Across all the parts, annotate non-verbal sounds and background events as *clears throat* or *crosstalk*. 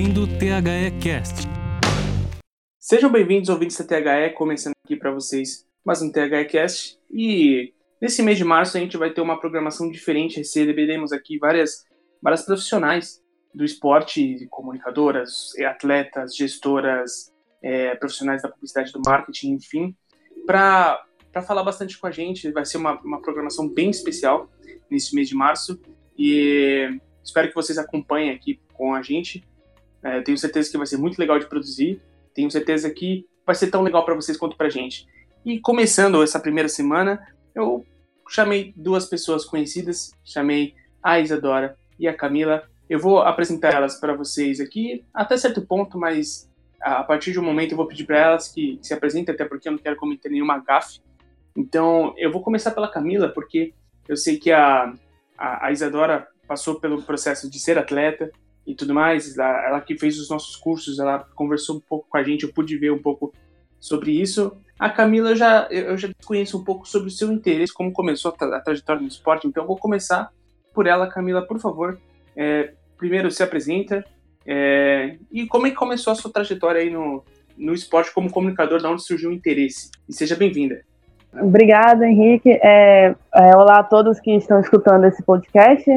ouvindo o THE Cast. Sejam bem-vindos, ouvintes da THE, começando aqui para vocês mais um THE Cast. E nesse mês de março a gente vai ter uma programação diferente, receberemos aqui várias, várias profissionais do esporte, comunicadoras, atletas, gestoras, é, profissionais da publicidade do marketing, enfim, para falar bastante com a gente. Vai ser uma, uma programação bem especial nesse mês de março e espero que vocês acompanhem aqui com a gente. É, tenho certeza que vai ser muito legal de produzir. Tenho certeza que vai ser tão legal para vocês quanto para gente. E começando essa primeira semana, eu chamei duas pessoas conhecidas, chamei a Isadora e a Camila. Eu vou apresentar elas para vocês aqui até certo ponto, mas a partir de um momento eu vou pedir para elas que se apresentem, até porque eu não quero cometer nenhuma gafe. Então eu vou começar pela Camila, porque eu sei que a, a, a Isadora passou pelo processo de ser atleta e tudo mais, ela, que fez os nossos cursos, ela conversou um pouco com a gente, eu pude ver um pouco sobre isso. A Camila, eu já, eu já conheço um pouco sobre o seu interesse, como começou a, a trajetória no esporte, então vou começar por ela. Camila, por favor, é, primeiro se apresenta é, e como é que começou a sua trajetória aí no, no esporte como comunicador, da onde surgiu o interesse. E seja bem-vinda. Obrigada, Henrique. É, é, olá a todos que estão escutando esse podcast.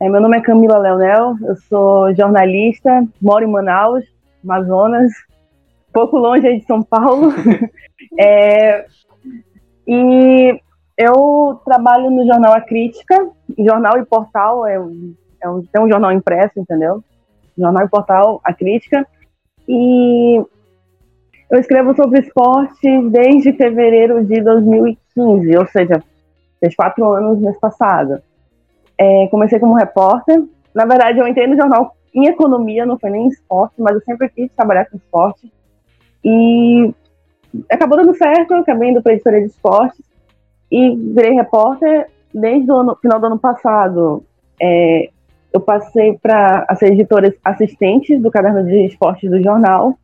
É, meu nome é Camila Leonel, eu sou jornalista, moro em Manaus, Amazonas, pouco longe de São Paulo. *laughs* É, e eu trabalho no jornal A Crítica, jornal e portal, é um, é um, tem um jornal impresso, entendeu? Jornal e portal A Crítica. E eu escrevo sobre esporte desde fevereiro de 2015, ou seja, fez quatro anos mês passado. É, comecei como repórter. Na verdade, eu entrei no jornal em economia, não foi nem em esporte, mas eu sempre quis trabalhar com esporte. E acabou dando certo, eu acabei indo para a editoria de esportes e virei repórter desde o final do ano passado. É, eu passei para ser editora assistente do caderno de esportes do jornal.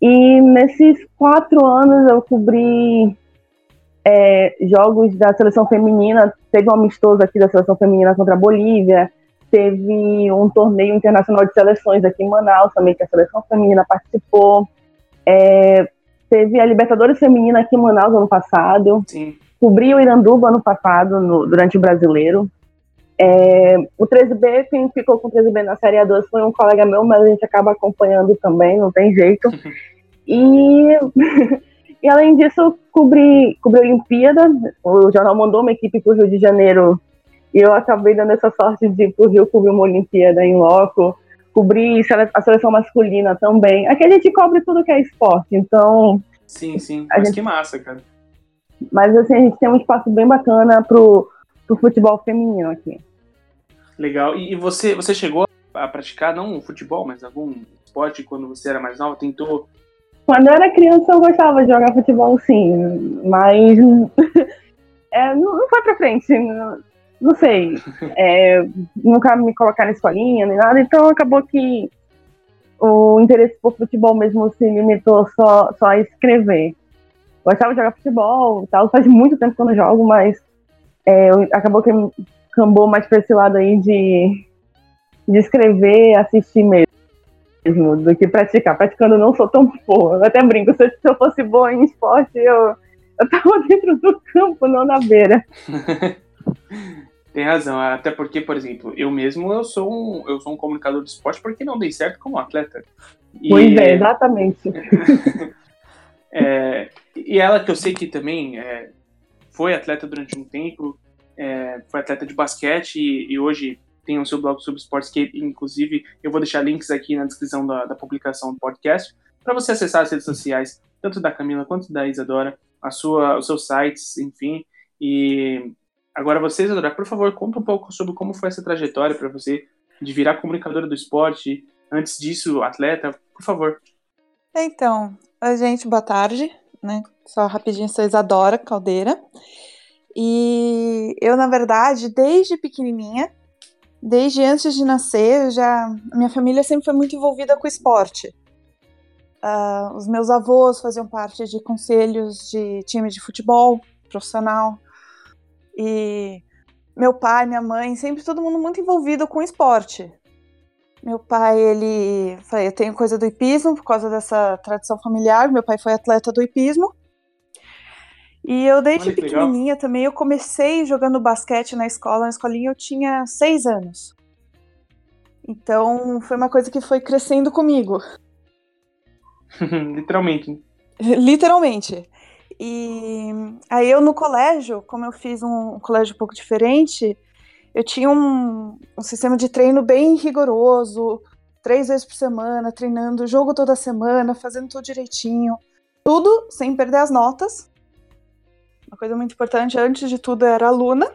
E nesses quatro anos eu cobri é, jogos da seleção feminina. Teve um amistoso aqui da seleção feminina contra a Bolívia. Teve um torneio internacional de seleções aqui em Manaus também, que a seleção feminina participou. É, Teve a Libertadores Feminina aqui em Manaus ano passado. Sim. Cobri o Iranduba ano passado, no, durante o Brasileiro. É, o 13B, quem ficou com o 13B na Série A2 foi um colega meu, mas a gente acaba acompanhando também, não tem jeito. *laughs* e, *laughs* e além disso, cobri, cobri a Olimpíada. O jornal mandou uma equipe para o Rio de Janeiro e eu acabei dando essa sorte de ir para o Rio cobrir uma Olimpíada em loco cobrir a seleção masculina também. Aqui a gente cobre tudo que é esporte, então. Sim, sim. Mas gente... que massa, cara. Mas assim, a gente tem um espaço bem bacana pro, pro futebol feminino aqui. Legal. E você, você chegou a praticar, não futebol, mas algum esporte quando você era mais nova? Tentou? Quando eu era criança eu gostava de jogar futebol, sim. Mas *laughs* é, não, foi pra frente. Não, não sei, é, nunca me colocar na escolinha nem nada, então acabou que o interesse por futebol mesmo se limitou só, só a escrever. Gostava de jogar futebol tal, faz muito tempo que eu não jogo, mas é, acabou que cambou mais pra esse lado aí de, de escrever, assistir mesmo, do que praticar. Praticando não sou tão boa, eu até brinco, se eu fosse boa em esporte, eu, eu tava *laughs* dentro do campo, não na beira. *laughs* Tem razão, até porque, por exemplo, eu mesmo eu sou um, eu sou um comunicador de esporte porque não dei certo como atleta. E, pois é, exatamente. *laughs* é, e ela que eu sei que também é, foi atleta durante um tempo, é, foi atleta de basquete e, e, hoje tem o seu blog sobre esportes que, inclusive, eu vou deixar links aqui na descrição da, da publicação do podcast para você acessar as redes sociais, tanto da Camila quanto da Isadora, a sua, os seus sites, enfim, e Agora, vocês, Isadora, por favor, conta um pouco sobre como foi essa trajetória para você de virar comunicadora do esporte, antes disso, atleta, por favor. Então, gente, boa tarde, né? Só rapidinho, sou Isadora Caldeira. E eu, na verdade, desde pequenininha, desde antes de nascer, já minha família sempre foi muito envolvida com esporte. Uh, os meus avós faziam parte de conselhos de time de futebol profissional. E meu pai, minha mãe, sempre todo mundo muito envolvido com esporte. Meu pai, ele. Eu tenho coisa do hipismo por causa dessa tradição familiar. Meu pai foi atleta do hipismo. E eu, desde pequenininha legal. também, eu comecei jogando basquete na escola. Na escolinha eu tinha seis anos. Então, foi uma coisa que foi crescendo comigo. *laughs* Literalmente. Literalmente. E aí eu no colégio, como eu fiz um colégio um pouco diferente, eu tinha um, um sistema de treino bem rigoroso, três vezes por semana, treinando jogo toda semana, fazendo tudo direitinho, tudo sem perder as notas. Uma coisa muito importante, antes de tudo, era aluna.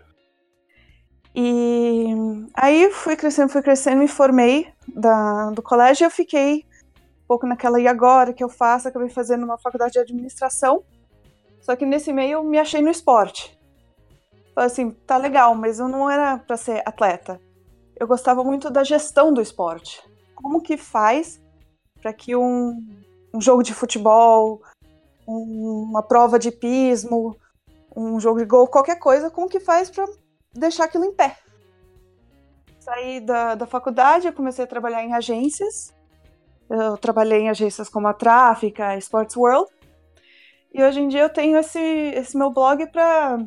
E aí fui crescendo, fui crescendo, me formei da, do colégio e eu fiquei um pouco naquela, e agora que eu faço? Acabei fazendo uma faculdade de administração. Só que nesse meio eu me achei no esporte. Falei assim, tá legal, mas eu não era para ser atleta. Eu gostava muito da gestão do esporte. Como que faz para que um, um, jogo de futebol, um, uma prova de pismo, um jogo de gol, qualquer coisa, como que faz para deixar aquilo em pé? Saí da, da faculdade, eu comecei a trabalhar em agências. Eu trabalhei em agências como a Tráfica, a Sports World. E hoje em dia eu tenho esse, esse meu blog para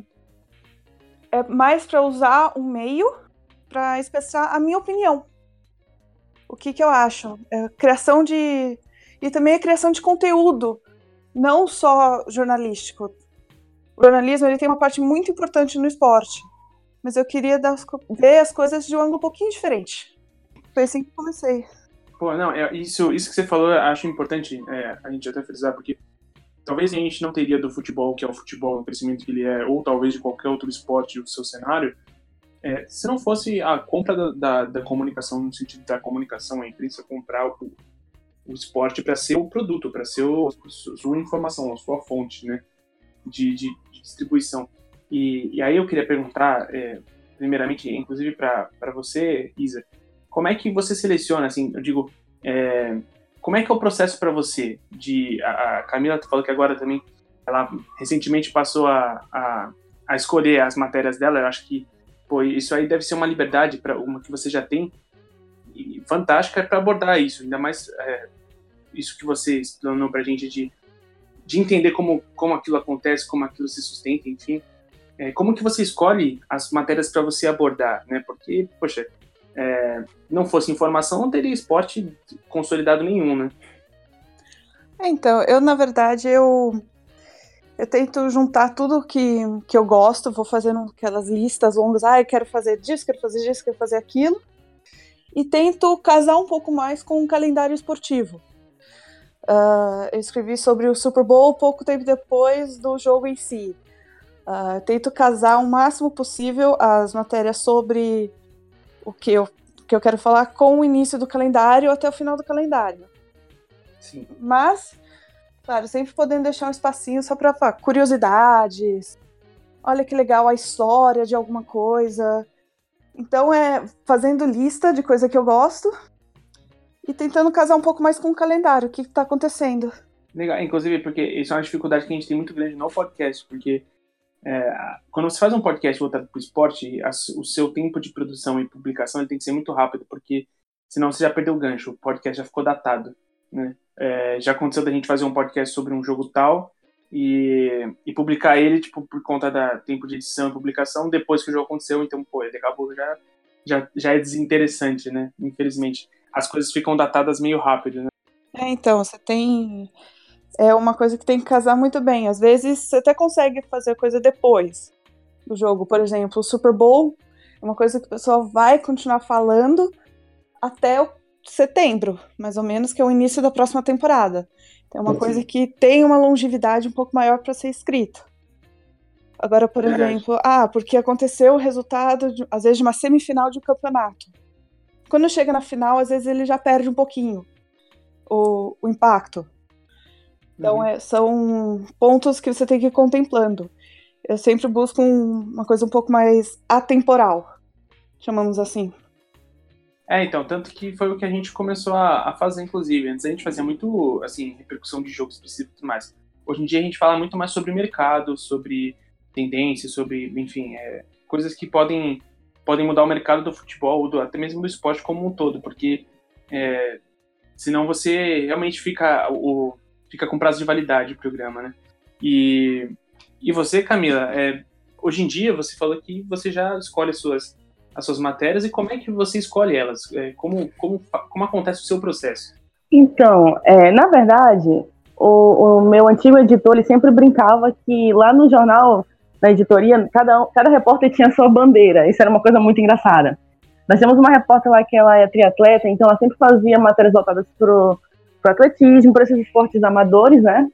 é mais para usar um meio para expressar a minha opinião. O que, que eu acho? É criação de. E também a criação de conteúdo, não só jornalístico. O jornalismo ele tem uma parte muito importante no esporte, mas eu queria dar, ver as coisas de um ângulo um pouquinho diferente. Foi assim que comecei. Pô, não, é, isso, isso que você falou, eu acho importante é, a gente até frisar, porque talvez a gente não teria do futebol, que é o futebol, o crescimento que ele é, ou talvez de qualquer outro esporte do seu cenário, é, se não fosse a compra da, da, da, comunicação, no sentido da comunicação, a imprensa comprar o, o esporte para ser o produto, para ser o, sua informação, a sua fonte né, de, de, de distribuição. E, e, aí eu queria perguntar, é, primeiramente, inclusive para você, Isa, como é que você seleciona, assim, eu digo, é, como é que é o processo para você? De a, a Camila falou que agora também ela recentemente passou a, a, a, escolher as matérias dela. Eu acho que pô, isso aí deve ser uma liberdade para uma que você já tem fantástica para abordar isso. Ainda mais é, isso que você explanou para a gente de, de entender como como aquilo acontece, como aquilo se sustenta, enfim. É, como que você escolhe as matérias para você abordar, né? Porque, poxa, é, não fosse informação, não teria esporte consolidado nenhum, né? É, então, eu, na verdade, eu, eu tento juntar tudo que, que eu gosto, vou fazendo aquelas listas longas, ah, eu quero fazer disso, quero fazer isso, quero fazer aquilo, e tento casar um pouco mais com o calendário esportivo. Uh, eu escrevi sobre o Super Bowl pouco tempo depois do jogo em si. Uh, tento casar o máximo possível as matérias sobre o que eu, que eu quero falar com o início do calendário até o final do calendário. Sim. Mas, claro, sempre podendo deixar um espacinho só para curiosidades. Olha que legal a história de alguma coisa. Então é fazendo lista de coisa que eu gosto e tentando casar um pouco mais com o calendário, o que está acontecendo. Legal, inclusive porque isso é uma dificuldade que a gente tem muito grande no podcast, porque é, quando você faz um podcast voltado para o esporte, a, o seu tempo de produção e publicação tem que ser muito rápido, porque senão você já perdeu o gancho, o podcast já ficou datado. Né? É, já aconteceu da gente fazer um podcast sobre um jogo tal e, e publicar ele tipo, por conta da tempo de edição e publicação depois que o jogo aconteceu, então pô, ele acabou já, já, já é desinteressante, né? Infelizmente. As coisas ficam datadas meio rápido, né? É, então, você tem é uma coisa que tem que casar muito bem. Às vezes você até consegue fazer coisa depois do jogo. Por exemplo, o Super Bowl é uma coisa que o pessoal vai continuar falando até o setembro, mais ou menos, que é o início da próxima temporada. Então, é uma coisa que tem uma longevidade um pouco maior para ser escrita. Agora, por exemplo, ah, porque aconteceu o resultado, de, às vezes, de uma semifinal de um campeonato. Quando chega na final, às vezes ele já perde um pouquinho o, o impacto. Então, uhum. é, são pontos que você tem que ir contemplando. Eu sempre busco um, uma coisa um pouco mais atemporal, chamamos assim. É, então, tanto que foi o que a gente começou a, a fazer, inclusive. Antes a gente fazia muito, assim, repercussão de jogos específicos e mais. Hoje em dia a gente fala muito mais sobre mercado, sobre tendências, sobre, enfim, é, coisas que podem, podem mudar o mercado do futebol, do, até mesmo do esporte como um todo, porque É, senão você realmente fica, o, fica com prazo de validade o programa, né? E, e você, Camila, é, hoje em dia você falou que você já escolhe as suas, as suas matérias e como é que você escolhe elas? É, como, como, como acontece o seu processo? Então, é, na verdade, o, o, meu antigo editor ele sempre brincava que lá no jornal, na editoria, cada, cada repórter tinha sua bandeira. Isso era uma coisa muito engraçada. Nós temos uma repórter lá que ela é triatleta, então ela sempre fazia matérias voltadas para o atletismo, para esses esportes amadores, né?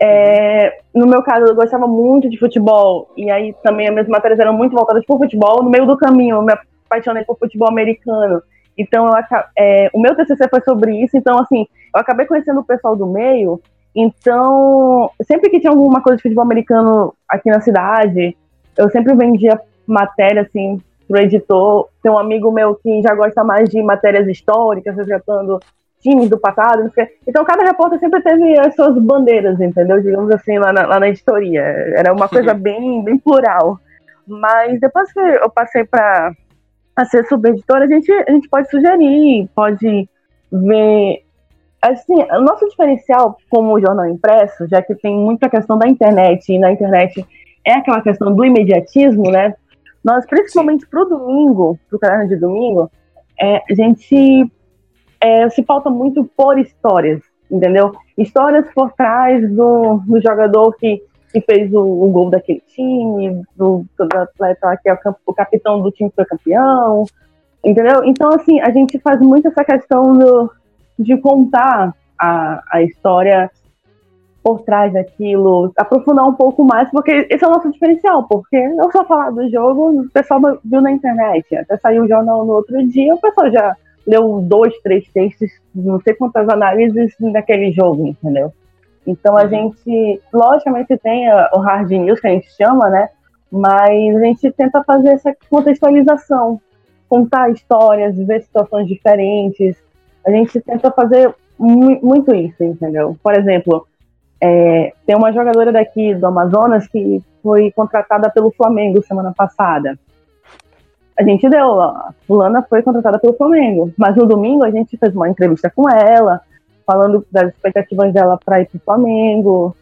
É, no meu caso, eu gostava muito de futebol, e aí também as minhas matérias eram muito voltadas para o futebol. No meio do caminho, eu me apaixonei por futebol americano. Então, eu, é, o meu TCC foi sobre isso. Então, assim, eu acabei conhecendo o pessoal do meio. Então, sempre que tinha alguma coisa de futebol americano aqui na cidade, eu sempre vendia matéria, assim, pro editor. Tem um amigo meu que já gosta mais de matérias históricas, resgatando times do passado. Não sei. Então, cada repórter sempre teve as suas bandeiras, entendeu? Digamos assim, lá na, lá na editoria. Era uma coisa *laughs* bem, bem plural. Mas depois que eu passei para ser subeditora, a gente, a gente pode sugerir, pode ver. Assim, o nosso diferencial como jornal impresso, já que tem muita questão da internet, e na internet é aquela questão do imediatismo, né? Nós, principalmente para o domingo, para o caderno de domingo, é, a gente é, se pauta muito por histórias, entendeu? Histórias por trás do, do jogador que, que fez o, o, gol daquele time, do, do atleta que é o, o, capitão do time que foi campeão, entendeu? Então, assim, a gente faz muito essa questão do, de contar a, a história por trás daquilo, aprofundar um pouco mais, porque esse é o nosso diferencial, porque eu só falar do jogo, o pessoal viu na internet, até saiu o jornal no outro dia, o pessoal já leu dois, três textos, não sei quantas análises daquele jogo, entendeu? Então a uhum. gente, logicamente tem o hard news que a gente chama, né? Mas a gente tenta fazer essa contextualização, contar histórias, ver situações diferentes. A gente tenta fazer muito isso, entendeu? Por exemplo, é, tem uma jogadora daqui do Amazonas que foi contratada pelo Flamengo semana passada a gente deu, a fulana foi contratada pelo Flamengo, mas no domingo a gente fez uma entrevista com ela, falando das expectativas dela para ir pro Flamengo.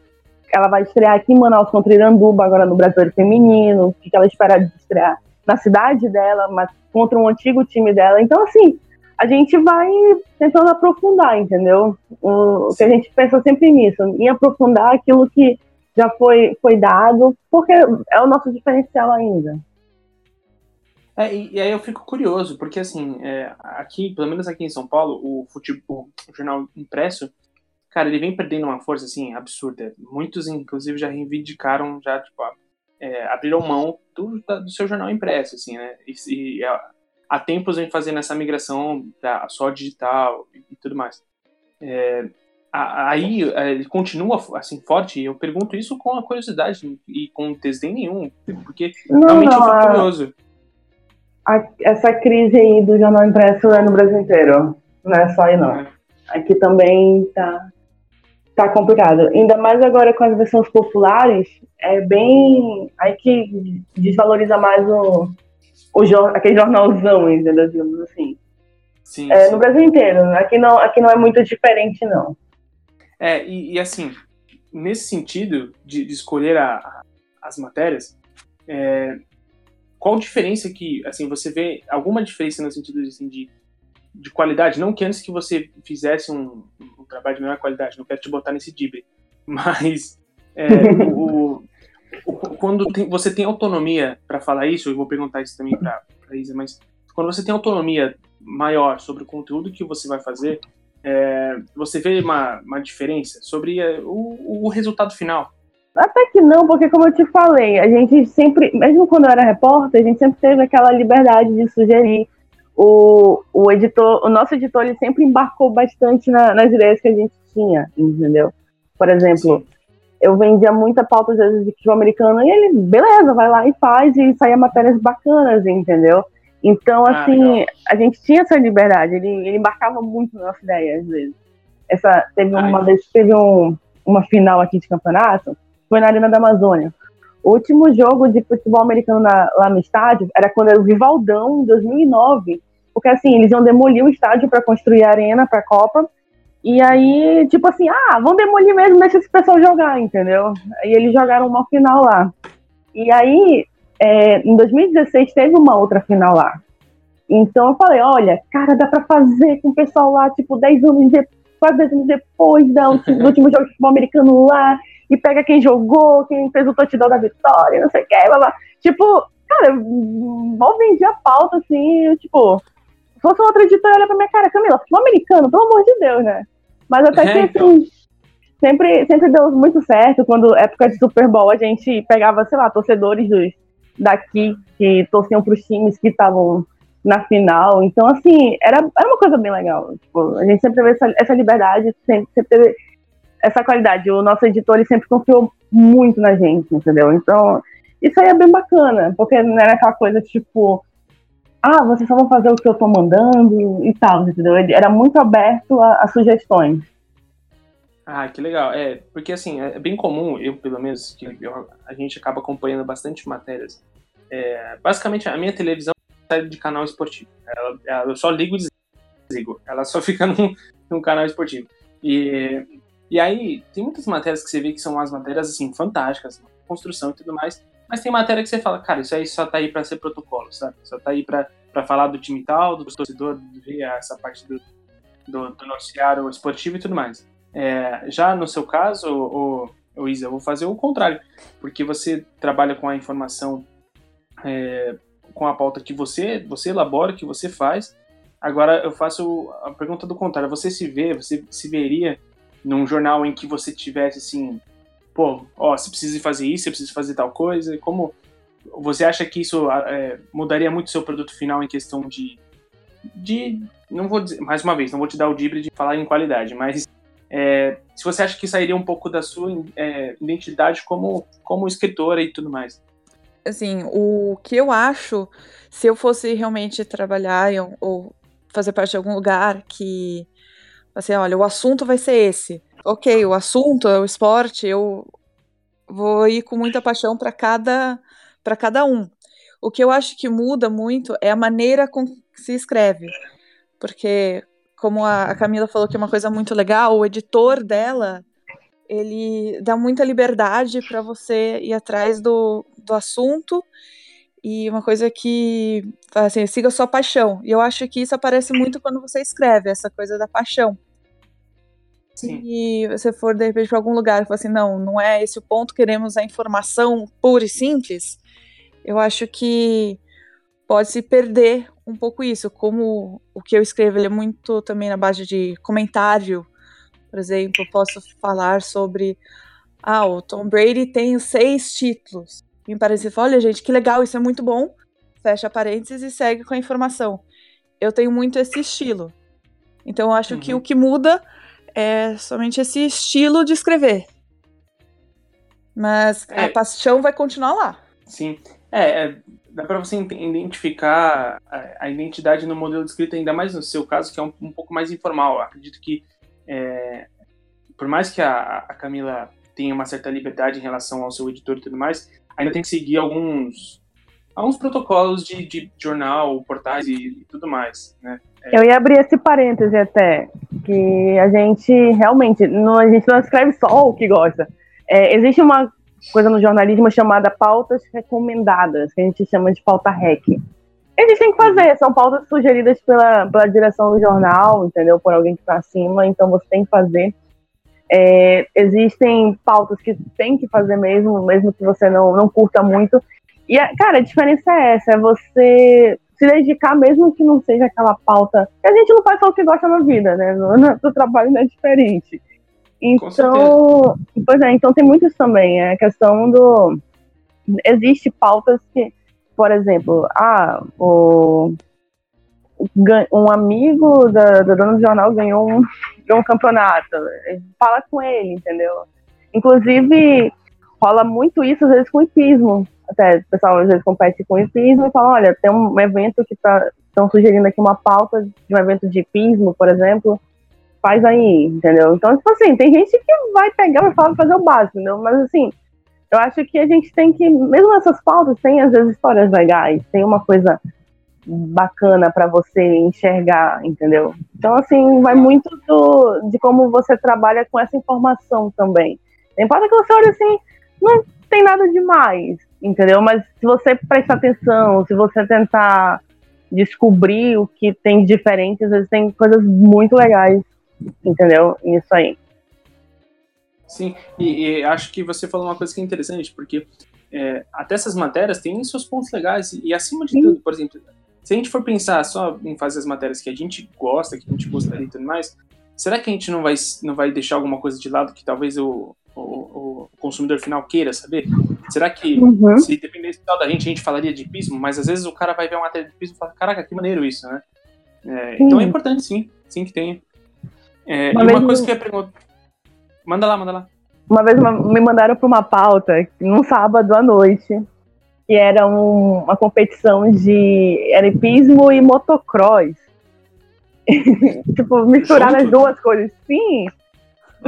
Ela vai estrear aqui em Manaus contra Iranduba, agora no Brasileiro Feminino, o que ela espera de estrear na cidade dela, mas contra um antigo time dela. Então, assim, a gente vai tentando aprofundar, entendeu? O, que a gente pensa sempre nisso, em aprofundar aquilo que já foi, foi dado, porque é o nosso diferencial ainda. É, e, e, aí eu fico curioso, porque assim, é, aqui, pelo menos aqui em São Paulo, o, futebol, o jornal impresso, cara, ele vem perdendo uma força assim absurda. Muitos, inclusive, já reivindicaram, já tipo, é, abriram mão do, do seu jornal impresso, assim, né? E, e há tempos vem fazendo essa migração só digital e, e tudo mais. É, aí é, ele continua assim forte. Eu pergunto isso com a curiosidade e com desdém nenhum, porque não, realmente não, eu fico curioso a, essa crise aí do jornal impresso é no Brasil inteiro. Não é só aí, não. Aqui também tá, tá complicado. Ainda mais agora com as versões populares, é bem. Aí que desvaloriza mais o, o aquele jornalzão, entendeu? Digamos assim. Sim, é, sim. No Brasil inteiro. Aqui não, aqui não é muito diferente, não. É, e, e assim, nesse sentido de, de escolher a, as matérias, é, qual diferença que, assim, você vê alguma diferença no sentido assim, de, de qualidade? Não que antes que você fizesse um, um trabalho de melhor qualidade, não quero te botar nesse dibre, *laughs* mas é, o, quando tem, você tem autonomia para falar isso, eu vou perguntar isso também para a Isa, mas quando você tem autonomia maior sobre o conteúdo que você vai fazer, é, você vê uma, uma diferença sobre é, o, o resultado final. Até que não, porque como eu te falei, a gente sempre, mesmo quando eu era repórter, a gente sempre teve aquela liberdade de sugerir. O, o editor, o nosso editor, ele sempre embarcou bastante na, nas ideias que a gente tinha, entendeu? Por exemplo, eu vendia muita pauta às vezes de futebol americano e ele, beleza, vai lá e faz e saia matérias bacanas, entendeu? Então, ah, assim, a gente tinha essa liberdade, ele, ele embarcava muito na nossa ideia, às vezes. Essa, teve uma vez, teve um, uma final aqui de campeonato, foi na Arena da Amazônia. O último jogo de futebol americano na, lá no estádio era quando era o Rivaldão, em 2009. porque assim, eles iam demolir o estádio para construir a arena para a Copa. E aí, tipo assim, ah, vão demolir mesmo, deixa esse pessoal jogar, entendeu? Aí eles jogaram uma final lá. E aí, é, em 2016, teve uma outra final lá. Então eu falei, olha, cara, dá pra fazer com o pessoal lá, tipo, 10 anos depois, quase 10 anos depois do último jogo de futebol americano lá, e pega quem jogou, quem fez o touchdown da vitória, não sei o que, blá, blá. Tipo, cara, mal vendi a pauta, assim, eu, tipo, se fosse uma outra editora, olha pra minha cara, Camila, futebol americano, pelo amor de Deus, né? Mas até que, é, então. assim, sempre, sempre deu muito certo, quando época de Super Bowl, a gente pegava, sei lá, torcedores dos, daqui, que torciam pros times que estavam na final. Então, assim, era, era uma coisa bem legal. Tipo, a gente sempre teve essa, essa liberdade, sempre, sempre teve essa qualidade. O nosso editor ele sempre confiou muito na gente, entendeu? Então, isso aí é bem bacana, porque não era aquela coisa tipo, ah, vocês só vão fazer o que eu tô mandando e tal, entendeu? Ele era muito aberto a, a sugestões. Ah, que legal. É, porque assim, é bem comum, eu pelo menos, que eu, a gente acaba acompanhando bastante matérias. É, basicamente, a minha televisão sai de canal esportivo. Ela, ela, eu só ligo e desligo. Ela só *laughs* fica num, num canal esportivo. E, e aí, tem muitas matérias que você vê que são umas matérias, assim, fantásticas, construção e tudo mais, mas tem matéria que você fala, cara, isso aí só tá aí para ser protocolo, sabe? Só tá aí para falar do time tal, do torcedor, essa parte do, do, do noticiário esportivo e tudo mais. É, já no seu caso, o, o Isa, eu vou fazer o contrário, porque você trabalha com a informação é, com a pauta que você, você elabora, que você faz. Agora eu faço a pergunta do contrário. Você se vê, você se veria num jornal em que você tivesse assim, pô, ó, você precisa fazer isso, você precisa fazer tal coisa. Como você acha que isso é, mudaria muito o seu produto final em questão de, de, não vou dizer, mais uma vez, não vou te dar o dibre de falar em qualidade, mas é, se você acha que sairia um pouco da sua é, identidade como, como escritora e tudo mais assim, o que eu acho, se eu fosse realmente trabalhar ou fazer parte de algum lugar que, assim, olha, o assunto vai ser esse. Ok, o assunto é o esporte, eu vou ir com muita paixão para cada para cada um. O que eu acho que muda muito é a maneira com que se escreve. Porque, como a Camila falou que é uma coisa muito legal, o editor dela ele dá muita liberdade para você ir atrás do, do assunto e uma coisa que assim, siga a sua paixão. E eu acho que isso aparece muito quando você escreve, essa coisa da paixão. Sim. Se você for, de repente, para algum lugar e falar assim, não, não é esse o ponto, queremos a informação pura e simples, eu acho que pode se perder um pouco isso. Como o que eu escrevo ele é muito também na base de comentário, por exemplo, posso falar sobre. Ah, o Tom Brady tem seis títulos. E me parece, olha, gente, que legal, isso é muito bom. Fecha parênteses e segue com a informação. Eu tenho muito esse estilo. Então, eu acho uhum. que o que muda é somente esse estilo de escrever. Mas é. a paixão vai continuar lá. Sim. É, é dá para você identificar a, a, identidade no modelo de escrita, ainda mais no seu caso, que é um, um pouco mais informal. Acredito que é, por mais que a, a, Camila tenha uma certa liberdade em relação ao seu editor e tudo mais, ainda tem que seguir alguns alguns protocolos de, de jornal, portais e, e tudo mais, né? É. Eu ia abrir esse parêntese até, que a gente realmente, não, a gente não escreve só o que gosta. É, existe uma coisa no jornalismo chamada pautas recomendadas, que a gente chama de pauta REC. Eles têm que fazer, são pautas sugeridas pela, pela direção do jornal, entendeu? Por alguém que está acima, então você tem que fazer. É, existem pautas que tem que fazer mesmo, mesmo que você não, não curta muito. E, cara, a diferença é essa, é você se dedicar mesmo que não seja aquela pauta. A gente não faz só o que gosta na vida, né? No, no trabalho não é diferente. Então, pois é, então tem muito isso também. É a questão do. Existe pautas que por exemplo, ah, o, um amigo da, da dona do jornal ganhou um, *laughs* um campeonato. Fala com ele, entendeu? Inclusive, rola muito isso às vezes com hipismo. Até o pessoal às vezes compete com hipismo e fala, olha, tem um evento que tá, estão sugerindo aqui uma pauta de um evento de hipismo, por exemplo, faz aí, entendeu? Então, tipo assim, tem gente que vai pegar e falar fazer o básico, entendeu? Mas assim, eu acho que a gente tem que, mesmo nessas pautas, tem às vezes histórias legais, tem uma coisa bacana para você enxergar, entendeu? Então, assim, vai muito do, de como você trabalha com essa informação também. Não importa que você olhe assim, não tem nada demais, entendeu? Mas se você prestar atenção, se você tentar descobrir o que tem de diferente, às vezes tem coisas muito legais, entendeu? Nisso aí. Sim, e, e, acho que você falou uma coisa que é interessante, porque é, até essas matérias têm seus pontos legais, e, e acima de Sim. tudo, por exemplo, se a gente for pensar só em fazer as matérias que a gente gosta, que a gente gostaria e tudo mais, será que a gente não vai, não vai deixar alguma coisa de lado que talvez o, o, o consumidor final queira saber? Será que uhum. se dependesse da gente, a gente falaria de pismo, mas às vezes o cara vai ver uma matéria de pismo e fala, caraca, que maneiro isso, né? É, então é importante sim, sim que tenha. É, uma e uma coisa que eu ia perguntar. Manda lá, manda lá. Uma vez me mandaram para uma pauta, num sábado à noite, que era um, uma competição de arepismo e motocross. *laughs* tipo, misturar as duas coisas. Sim.